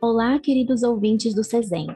Olá, queridos ouvintes do CESEM.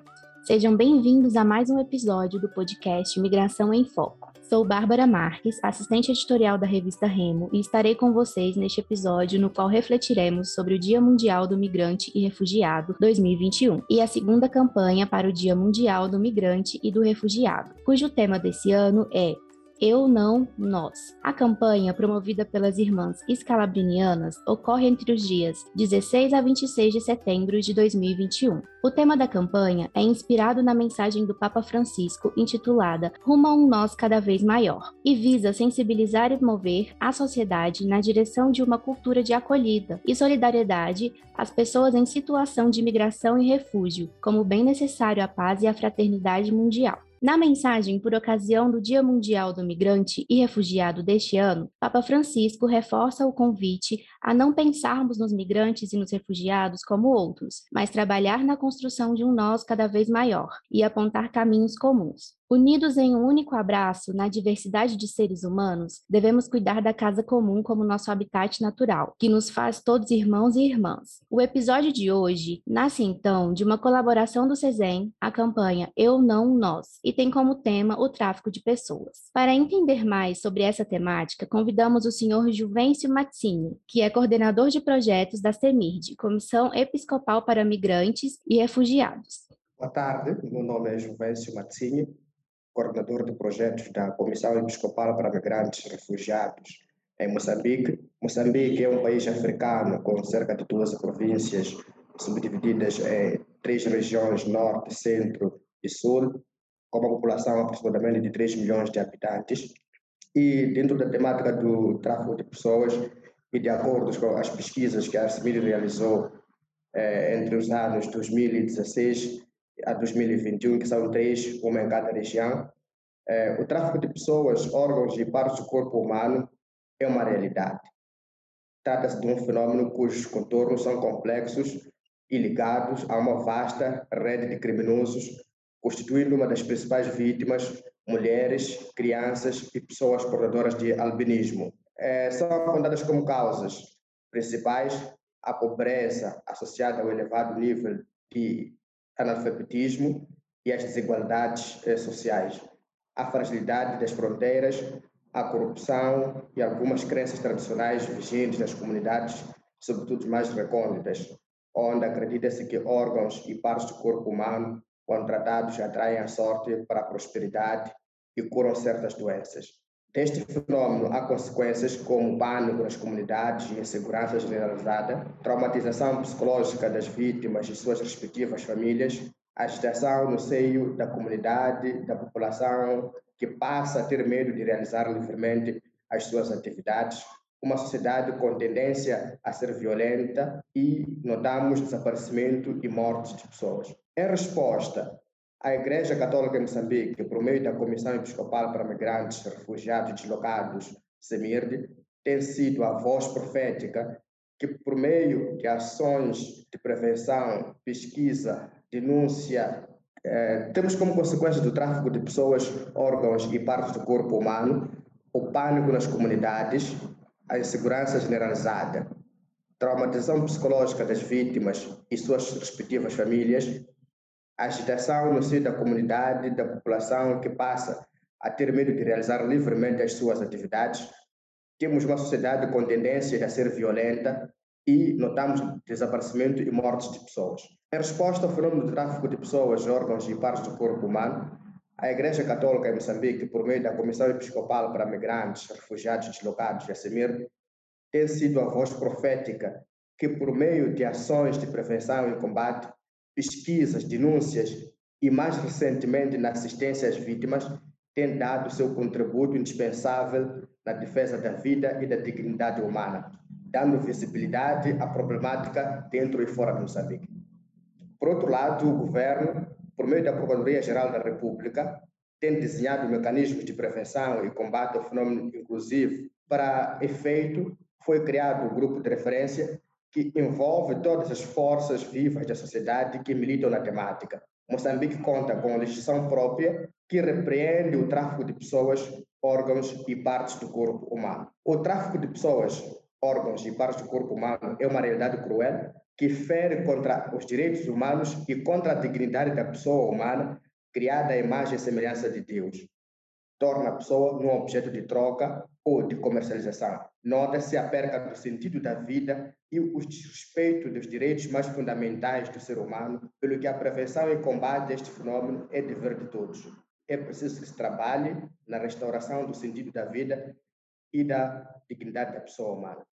Sejam bem-vindos a mais um episódio do podcast Migração em Foco. Sou Bárbara Marques, assistente editorial da revista Remo, e estarei com vocês neste episódio no qual refletiremos sobre o Dia Mundial do Migrante e Refugiado 2021 e a segunda campanha para o Dia Mundial do Migrante e do Refugiado, cujo tema desse ano é eu Não Nós. A campanha, promovida pelas irmãs escalabrinianas, ocorre entre os dias 16 a 26 de setembro de 2021. O tema da campanha é inspirado na mensagem do Papa Francisco intitulada Rumo a um Nós Cada Vez Maior e visa sensibilizar e mover a sociedade na direção de uma cultura de acolhida e solidariedade às pessoas em situação de migração e refúgio, como bem necessário à paz e à fraternidade mundial. Na mensagem por ocasião do Dia Mundial do Migrante e Refugiado deste ano, Papa Francisco reforça o convite a não pensarmos nos migrantes e nos refugiados como outros, mas trabalhar na construção de um nós cada vez maior e apontar caminhos comuns. Unidos em um único abraço na diversidade de seres humanos, devemos cuidar da casa comum como nosso habitat natural, que nos faz todos irmãos e irmãs. O episódio de hoje nasce então de uma colaboração do CESEM, a campanha Eu Não Nós, e tem como tema o tráfico de pessoas. Para entender mais sobre essa temática, convidamos o senhor Juvencio Mazzini, que é coordenador de projetos da CEMIRD, Comissão Episcopal para Migrantes e Refugiados. Boa tarde, meu nome é Juvencio Mazzini, coordenador de projetos da Comissão Episcopal para Migrantes e Refugiados em Moçambique. Moçambique é um país africano com cerca de 12 províncias subdivididas em três regiões, norte, centro e sul, com uma população aproximadamente de 3 milhões de habitantes. E dentro da temática do tráfico de pessoas e de acordo com as pesquisas que a Arcemir realizou eh, entre os anos 2016 a 2021, que são três, uma em cada região. É, o tráfico de pessoas, órgãos e partes do corpo humano é uma realidade. Trata-se de um fenômeno cujos contornos são complexos e ligados a uma vasta rede de criminosos, constituindo uma das principais vítimas mulheres, crianças e pessoas portadoras de albinismo. É, são apontadas como causas principais a pobreza associada ao elevado nível de analfabetismo e as desigualdades eh, sociais, a fragilidade das fronteiras, a corrupção e algumas crenças tradicionais vigentes nas comunidades, sobretudo mais recônditas, onde acredita-se que órgãos e partes do corpo humano, quando tratados, atraem a sorte para a prosperidade e curam certas doenças. Deste fenômeno há consequências como pânico nas comunidades e insegurança generalizada, traumatização psicológica das vítimas e suas respectivas famílias, agitação no seio da comunidade, da população, que passa a ter medo de realizar livremente as suas atividades, uma sociedade com tendência a ser violenta e notamos desaparecimento e mortes de pessoas. Em resposta a Igreja Católica em Moçambique, por meio da Comissão Episcopal para Migrantes, Refugiados e Deslocados, CEMIRD, tem sido a voz profética que, por meio de ações de prevenção, pesquisa, denúncia, eh, temos como consequência do tráfico de pessoas, órgãos e partes do corpo humano o pânico nas comunidades, a insegurança generalizada, traumatização psicológica das vítimas e suas respectivas famílias, agitação no seio da comunidade, da população que passa a ter medo de realizar livremente as suas atividades. Temos uma sociedade com tendência a ser violenta e notamos desaparecimento e mortes de pessoas. Em resposta ao fenômeno do tráfico de pessoas, órgãos e partes do corpo humano, a Igreja Católica em Moçambique, por meio da Comissão Episcopal para Migrantes, Refugiados e Deslocados, a CEMIR, tem sido a voz profética que, por meio de ações de prevenção e combate, pesquisas, denúncias e, mais recentemente, na assistência às vítimas, tem dado seu contributo indispensável na defesa da vida e da dignidade humana, dando visibilidade à problemática dentro e fora de Moçambique. Por outro lado, o governo, por meio da Procuradoria-Geral da República, tem desenhado mecanismos de prevenção e combate ao fenômeno inclusivo. Para efeito, foi criado o um grupo de referência que envolve todas as forças vivas da sociedade que militam na temática. Moçambique conta com legislação própria que repreende o tráfico de pessoas, órgãos e partes do corpo humano. O tráfico de pessoas, órgãos e partes do corpo humano é uma realidade cruel que fere contra os direitos humanos e contra a dignidade da pessoa humana criada à imagem e semelhança de Deus. Torna a pessoa um objeto de troca ou de comercialização. Nota-se a perca do sentido da vida e o desrespeito dos direitos mais fundamentais do ser humano, pelo que a prevenção e combate deste fenômeno é dever de todos. É preciso que se trabalhe na restauração do sentido da vida e da dignidade da pessoa humana.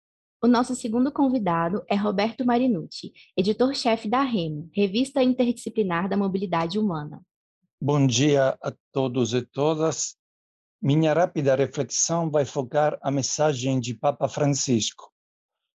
O nosso segundo convidado é Roberto Marinucci, editor-chefe da REMO, Revista Interdisciplinar da Mobilidade Humana. Bom dia a todos e todas. Minha rápida reflexão vai focar a mensagem de Papa Francisco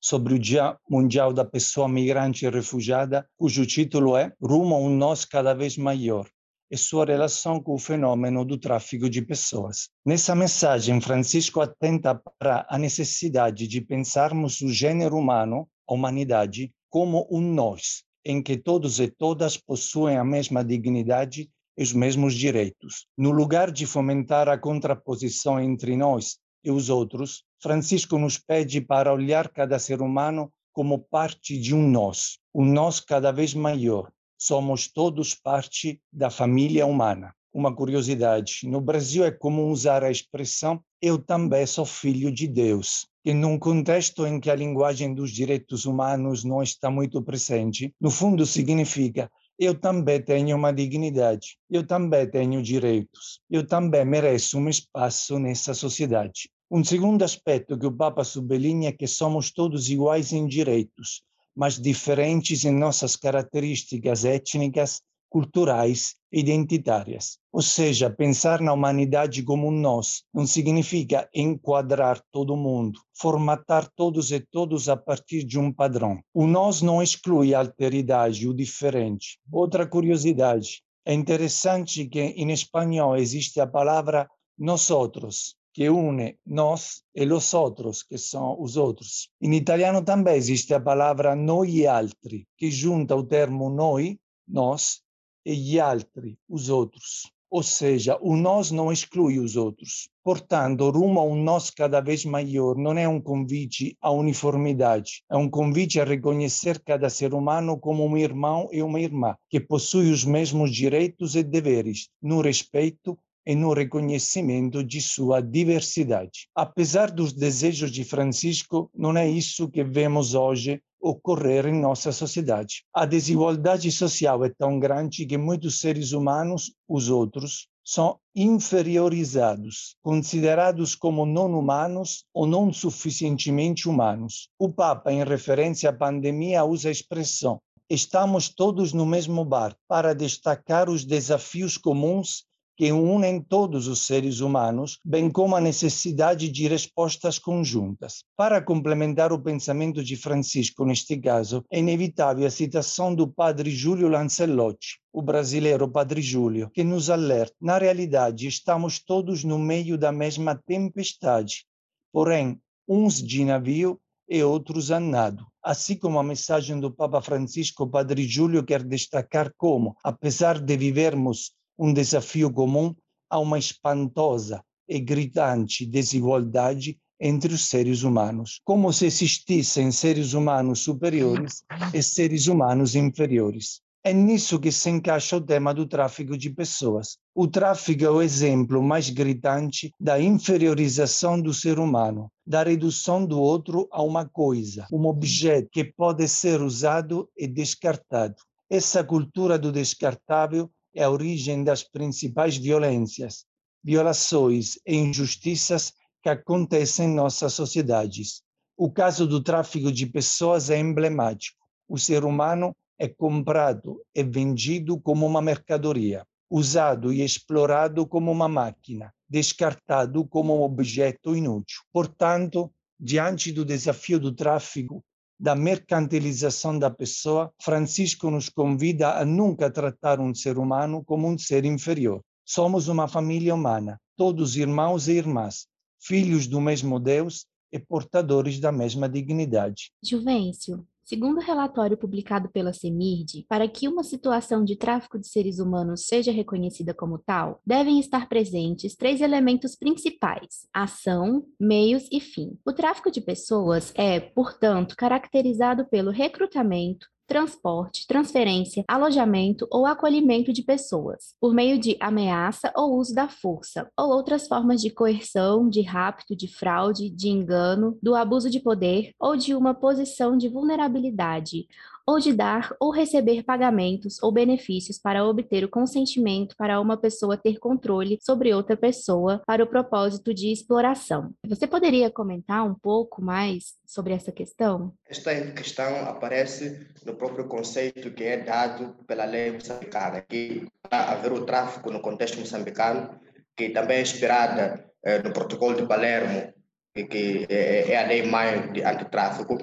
sobre o Dia Mundial da Pessoa Migrante e Refugiada, cujo título é Rumo a um Nós Cada Vez Maior, e sua relação com o fenômeno do tráfico de pessoas. Nessa mensagem, Francisco atenta para a necessidade de pensarmos o gênero humano, a humanidade, como um nós, em que todos e todas possuem a mesma dignidade os mesmos direitos. No lugar de fomentar a contraposição entre nós e os outros, Francisco nos pede para olhar cada ser humano como parte de um nós, um nós cada vez maior, somos todos parte da família humana. Uma curiosidade: no Brasil é comum usar a expressão eu também sou filho de Deus, que num contexto em que a linguagem dos direitos humanos não está muito presente, no fundo significa eu também tenho uma dignidade, eu também tenho direitos, eu também mereço um espaço nessa sociedade. Um segundo aspecto que o Papa sublinha é que somos todos iguais em direitos, mas diferentes em nossas características étnicas, culturais identitárias. Ou seja, pensar na humanidade como um nós não significa enquadrar todo mundo, formatar todos e todos a partir de um padrão. O nós não exclui a alteridade, o diferente. Outra curiosidade, é interessante que em espanhol existe a palavra nós outros, que une nós e os outros, que são os outros. Em italiano também existe a palavra noi altri, que junta o termo noi, nós, gli altri, os outros. Ou seja, o nós não exclui os outros. Portanto, rumo a um nós cada vez maior não é um convite à uniformidade, é um convite a reconhecer cada ser humano como um irmão e uma irmã, que possui os mesmos direitos e deveres, no respeito e no reconhecimento de sua diversidade. Apesar dos desejos de Francisco, não é isso que vemos hoje ocorrer em nossa sociedade. A desigualdade social é tão grande que muitos seres humanos, os outros, são inferiorizados, considerados como não humanos ou não suficientemente humanos. O Papa, em referência à pandemia, usa a expressão estamos todos no mesmo bar para destacar os desafios comuns que unem todos os seres humanos, bem como a necessidade de respostas conjuntas. Para complementar o pensamento de Francisco neste caso, é inevitável a citação do padre Júlio Lancelotti, o brasileiro Padre Júlio, que nos alerta: na realidade, estamos todos no meio da mesma tempestade, porém, uns de navio e outros a nado. Assim como a mensagem do Papa Francisco, Padre Júlio quer destacar como, apesar de vivermos um desafio comum a uma espantosa e gritante desigualdade entre os seres humanos, como se existissem seres humanos superiores e seres humanos inferiores. É nisso que se encaixa o tema do tráfico de pessoas. O tráfico é o exemplo mais gritante da inferiorização do ser humano, da redução do outro a uma coisa, um objeto que pode ser usado e descartado. Essa cultura do descartável é a origem das principais violências, violações e injustiças que acontecem em nossas sociedades. O caso do tráfico de pessoas é emblemático. O ser humano é comprado e vendido como uma mercadoria, usado e explorado como uma máquina, descartado como um objeto inútil. Portanto, diante do desafio do tráfico, da mercantilização da pessoa, Francisco nos convida a nunca tratar um ser humano como um ser inferior. Somos uma família humana, todos irmãos e irmãs, filhos do mesmo Deus e portadores da mesma dignidade. Juvencio, Segundo o relatório publicado pela CEMIRD, para que uma situação de tráfico de seres humanos seja reconhecida como tal, devem estar presentes três elementos principais: ação, meios e fim. O tráfico de pessoas é, portanto, caracterizado pelo recrutamento, transporte, transferência, alojamento ou acolhimento de pessoas, por meio de ameaça ou uso da força, ou outras formas de coerção, de rapto, de fraude, de engano, do abuso de poder ou de uma posição de vulnerabilidade, ou de dar ou receber pagamentos ou benefícios para obter o consentimento para uma pessoa ter controle sobre outra pessoa para o propósito de exploração. Você poderia comentar um pouco mais sobre essa questão? Esta questão aparece no próprio conceito que é dado pela lei moçambicana, que haver o tráfico no contexto moçambicano, que também é inspirada eh, no protocolo de Palermo, que, é, é a lei mãe de antitráfico,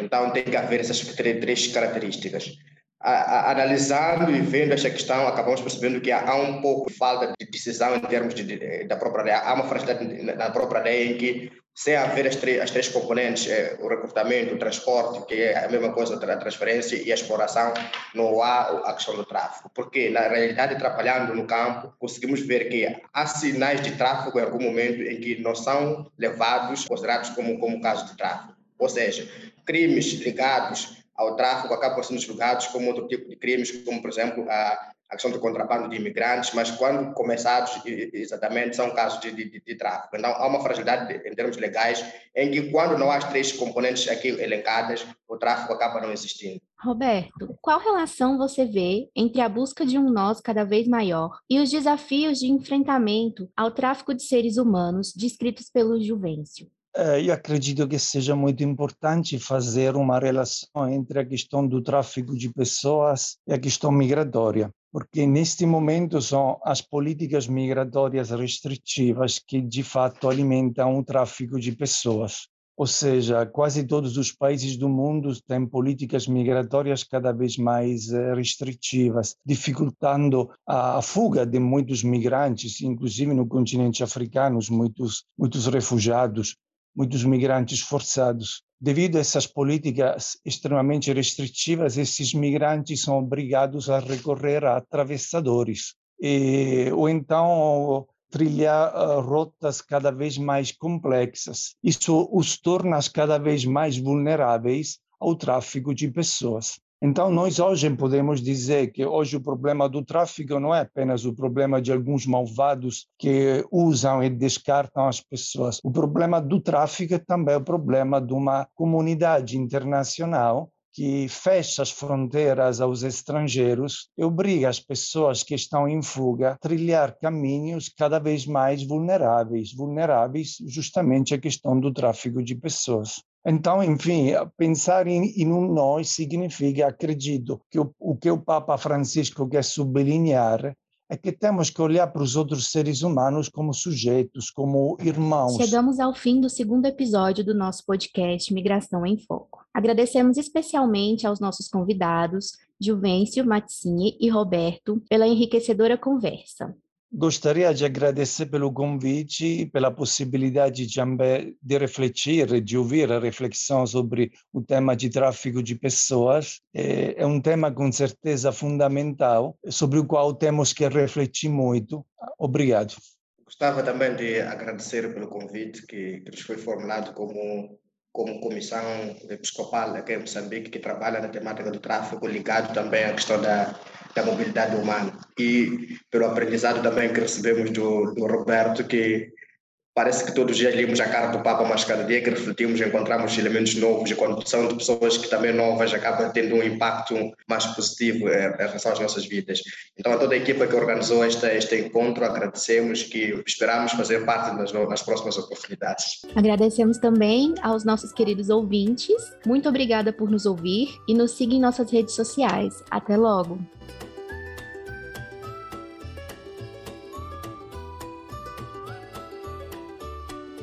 então, tem que haver essas três características. A, a, analisando e vendo esta questão, acabamos percebendo que há, há um pouco de falta de decisão em termos de, de, da própria lei. Há uma fragilidade na própria lei em que, sem haver as, três, as três componentes, é, o recrutamento, o transporte, que é a mesma coisa, a transferência e a exploração, não há a questão do tráfico. Porque, na realidade, trabalhando no campo, conseguimos ver que há sinais de tráfico em algum momento em que não são levados, considerados como, como caso de tráfico. Ou seja, crimes ligados ao tráfico acabam sendo julgados como outro tipo de crimes, como, por exemplo, a, questão do contrabando de imigrantes, mas quando começados, exatamente, são casos de, de, de, tráfico. Então, há uma fragilidade em termos legais, em que quando não há as três componentes aqui elencadas, o tráfico acaba não existindo. Roberto, qual relação você vê entre a busca de um nós cada vez maior e os desafios de enfrentamento ao tráfico de seres humanos descritos pelo Juvencio? Eu acredito que seja muito importante fazer uma relação entre a questão do tráfico de pessoas e a questão migratória, porque neste momento são as políticas migratórias restritivas que de fato alimentam o tráfico de pessoas. Ou seja, quase todos os países do mundo têm políticas migratórias cada vez mais eh, restritivas, dificultando a fuga de muitos migrantes, inclusive no continente africano, muitos, muitos refugiados muitos migrantes forçados. Devido a essas políticas extremamente restritivas, esses migrantes são obrigados a recorrer a atravessadores e, ou então trilhar uh, rotas cada vez mais complexas. Isso os torna cada vez mais vulneráveis ao tráfico de pessoas. Então, nós hoje podemos dizer que hoje o problema do tráfico não é apenas o problema de alguns malvados que usam e descartam as pessoas. O problema do tráfico é também o problema de uma comunidade internacional que fecha as fronteiras aos estrangeiros e obriga as pessoas que estão em fuga a trilhar caminhos cada vez mais vulneráveis, vulneráveis justamente à questão do tráfico de pessoas. Então, enfim, pensar em, em um nós significa, acredito, que o, o que o Papa Francisco quer sublinhar é que temos que olhar para os outros seres humanos como sujeitos, como irmãos. Chegamos ao fim do segundo episódio do nosso podcast Migração em Foco. Agradecemos especialmente aos nossos convidados, Juvencio, Mazzini e Roberto, pela enriquecedora conversa. Gostaria de agradecer pelo convite e pela possibilidade de, de refletir, de ouvir a reflexão sobre o tema de tráfico de pessoas. É, é um tema com certeza fundamental, sobre o qual temos que refletir muito. Obrigado. Gostava também de agradecer pelo convite que, que nos foi formulado como como comissão episcopal aqui em Moçambique, que trabalha na temática do tráfico, ligado também à questão da, da mobilidade humana. E pelo aprendizado também que recebemos do, do Roberto, que Parece que todos os dias lemos a cara do Papa, mas cada dia que refletimos encontramos elementos novos e são de pessoas que também novas acaba tendo um impacto mais positivo eh, em relação às nossas vidas. Então a toda a equipa que organizou este, este encontro agradecemos que esperamos fazer parte nas, nas próximas oportunidades. Agradecemos também aos nossos queridos ouvintes. Muito obrigada por nos ouvir e nos siga em nossas redes sociais. Até logo!